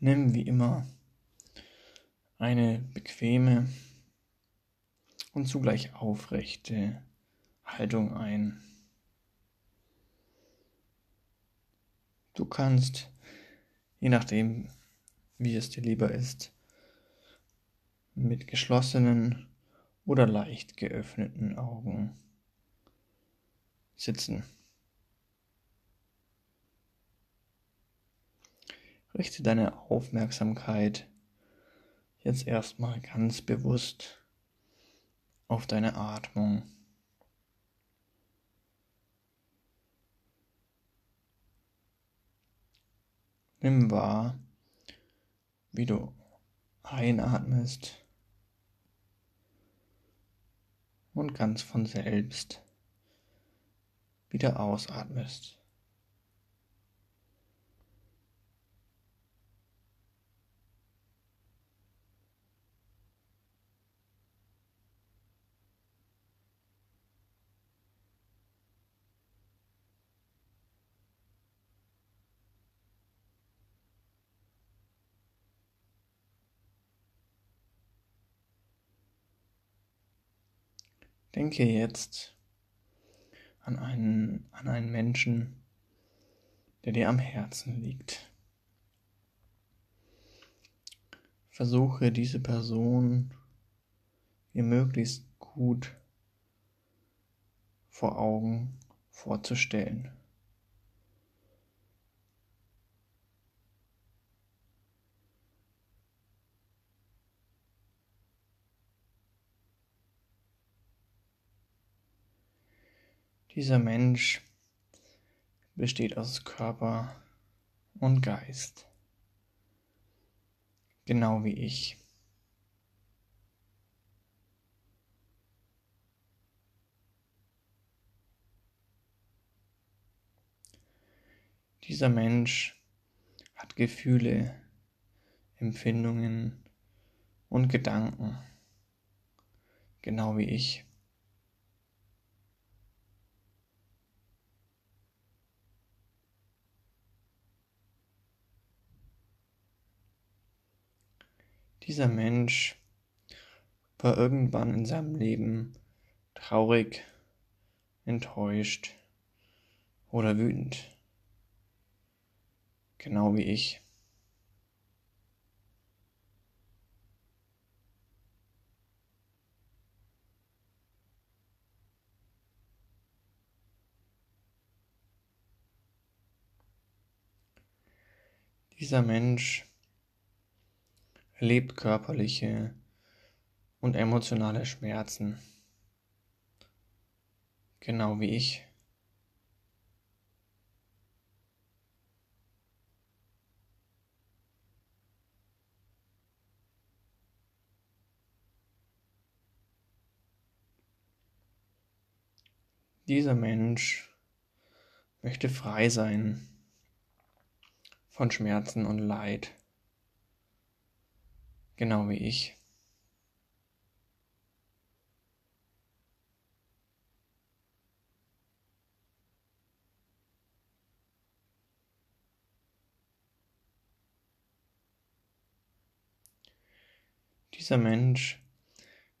Nimm wie immer eine bequeme und zugleich aufrechte Haltung ein. Du kannst, je nachdem, wie es dir lieber ist, mit geschlossenen oder leicht geöffneten Augen sitzen. Richte deine Aufmerksamkeit jetzt erstmal ganz bewusst auf deine Atmung. Nimm wahr, wie du einatmest und ganz von selbst wieder ausatmest. Denke jetzt an einen, an einen Menschen, der dir am Herzen liegt. Versuche diese Person dir möglichst gut vor Augen vorzustellen. Dieser Mensch besteht aus Körper und Geist, genau wie ich. Dieser Mensch hat Gefühle, Empfindungen und Gedanken, genau wie ich. Dieser Mensch war irgendwann in seinem Leben traurig, enttäuscht oder wütend. Genau wie ich. Dieser Mensch erlebt körperliche und emotionale Schmerzen, genau wie ich. Dieser Mensch möchte frei sein von Schmerzen und Leid genau wie ich. Dieser Mensch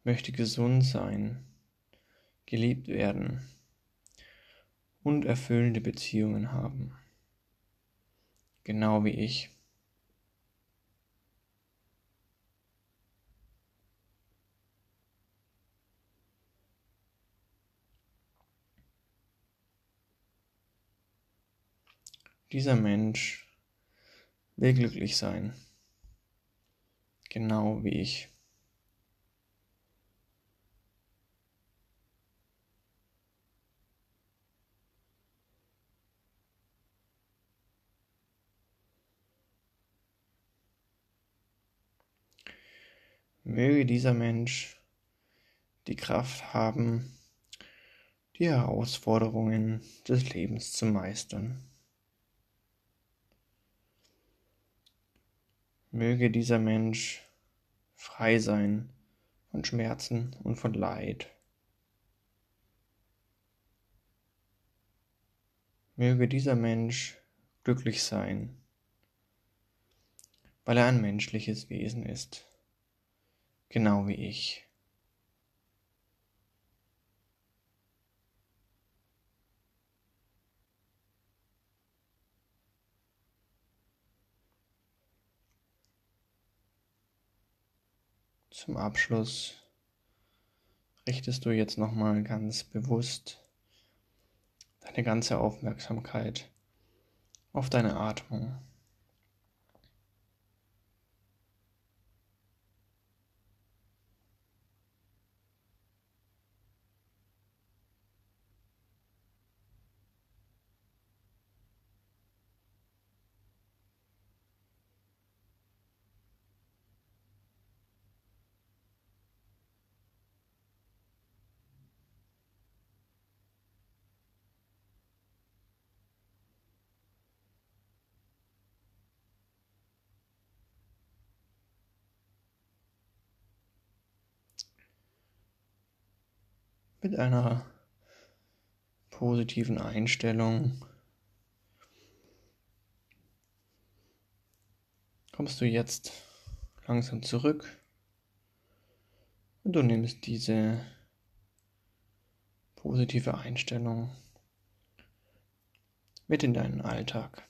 möchte gesund sein, geliebt werden und erfüllende Beziehungen haben, genau wie ich. Dieser Mensch will glücklich sein, genau wie ich. Möge dieser Mensch die Kraft haben, die Herausforderungen des Lebens zu meistern. Möge dieser Mensch frei sein von Schmerzen und von Leid. Möge dieser Mensch glücklich sein, weil er ein menschliches Wesen ist, genau wie ich. Zum Abschluss richtest du jetzt nochmal ganz bewusst deine ganze Aufmerksamkeit auf deine Atmung. Mit einer positiven Einstellung kommst du jetzt langsam zurück und du nimmst diese positive Einstellung mit in deinen Alltag.